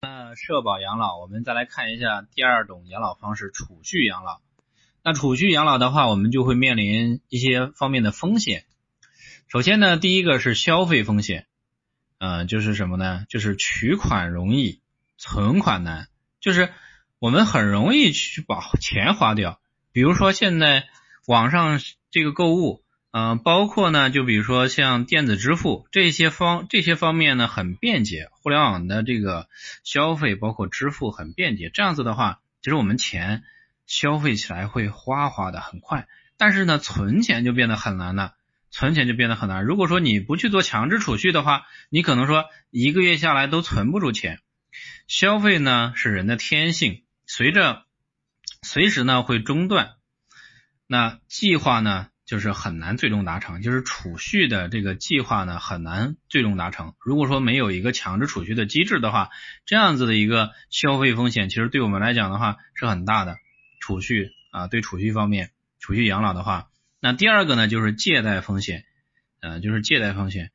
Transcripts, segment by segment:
那社保养老，我们再来看一下第二种养老方式——储蓄养老。那储蓄养老的话，我们就会面临一些方面的风险。首先呢，第一个是消费风险，嗯，就是什么呢？就是取款容易，存款难，就是我们很容易去把钱花掉。比如说现在网上这个购物。嗯，包括呢，就比如说像电子支付这些方这些方面呢，很便捷，互联网的这个消费包括支付很便捷，这样子的话，其实我们钱消费起来会花花的很快，但是呢，存钱就变得很难了，存钱就变得很难。如果说你不去做强制储蓄的话，你可能说一个月下来都存不住钱。消费呢是人的天性，随着随时呢会中断，那计划呢？就是很难最终达成，就是储蓄的这个计划呢很难最终达成。如果说没有一个强制储蓄的机制的话，这样子的一个消费风险，其实对我们来讲的话是很大的。储蓄啊，对储蓄方面，储蓄养老的话，那第二个呢就是借贷风险，呃，就是借贷风险。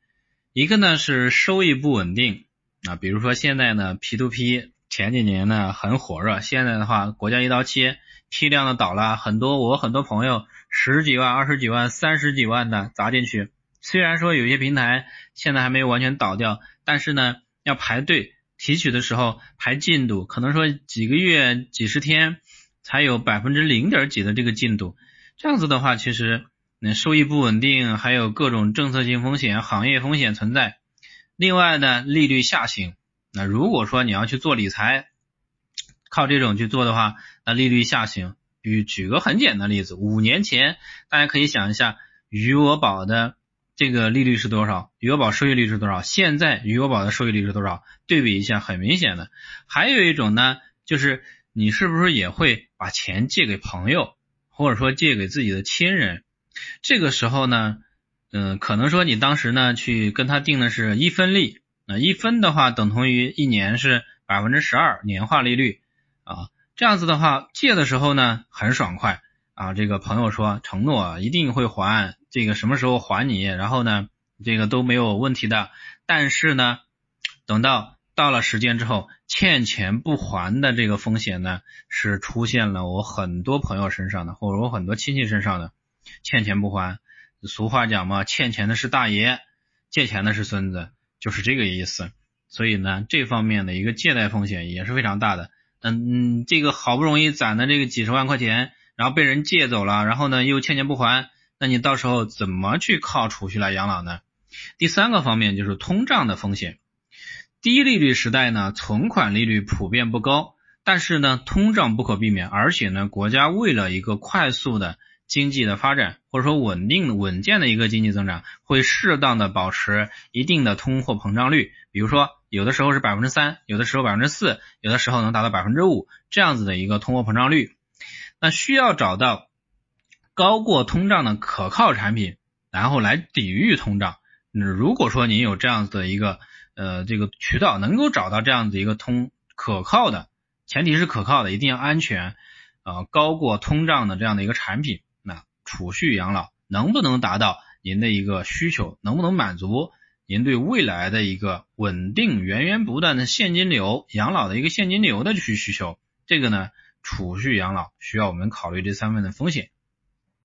一个呢是收益不稳定啊，比如说现在呢 P to P 前几年呢很火热，现在的话国家一刀切。批量的倒了很多，我很多朋友十几万、二十几万、三十几万的砸进去。虽然说有些平台现在还没有完全倒掉，但是呢，要排队提取的时候排进度，可能说几个月、几十天才有百分之零点几的这个进度。这样子的话，其实那收益不稳定，还有各种政策性风险、行业风险存在。另外呢，利率下行。那如果说你要去做理财，靠这种去做的话，那利率下行。举举个很简单的例子，五年前大家可以想一下，余额宝的这个利率是多少？余额宝收益率是多少？现在余额宝的收益率是多少？对比一下，很明显的。还有一种呢，就是你是不是也会把钱借给朋友，或者说借给自己的亲人？这个时候呢，嗯，可能说你当时呢去跟他定的是一分利，那一分的话等同于一年是百分之十二年化利率。啊，这样子的话，借的时候呢很爽快啊。这个朋友说承诺一定会还，这个什么时候还你，然后呢，这个都没有问题的。但是呢，等到到了时间之后，欠钱不还的这个风险呢，是出现了我很多朋友身上的，或者我很多亲戚身上的，欠钱不还。俗话讲嘛，欠钱的是大爷，借钱的是孙子，就是这个意思。所以呢，这方面的一个借贷风险也是非常大的。嗯，这个好不容易攒的这个几十万块钱，然后被人借走了，然后呢又欠钱不还，那你到时候怎么去靠储蓄来养老呢？第三个方面就是通胀的风险。低利率时代呢，存款利率普遍不高，但是呢通胀不可避免，而且呢国家为了一个快速的经济的发展，或者说稳定稳健的一个经济增长，会适当的保持一定的通货膨胀率，比如说。有的时候是百分之三，有的时候百分之四，有的时候能达到百分之五这样子的一个通货膨胀率。那需要找到高过通胀的可靠产品，然后来抵御通胀。那如果说您有这样子的一个呃这个渠道，能够找到这样子一个通可靠的，前提是可靠的，一定要安全啊高过通胀的这样的一个产品，储蓄养老能不能达到您的一个需求，能不能满足？您对未来的一个稳定、源源不断的现金流、养老的一个现金流的需需求，这个呢，储蓄养老需要我们考虑这三方面的风险。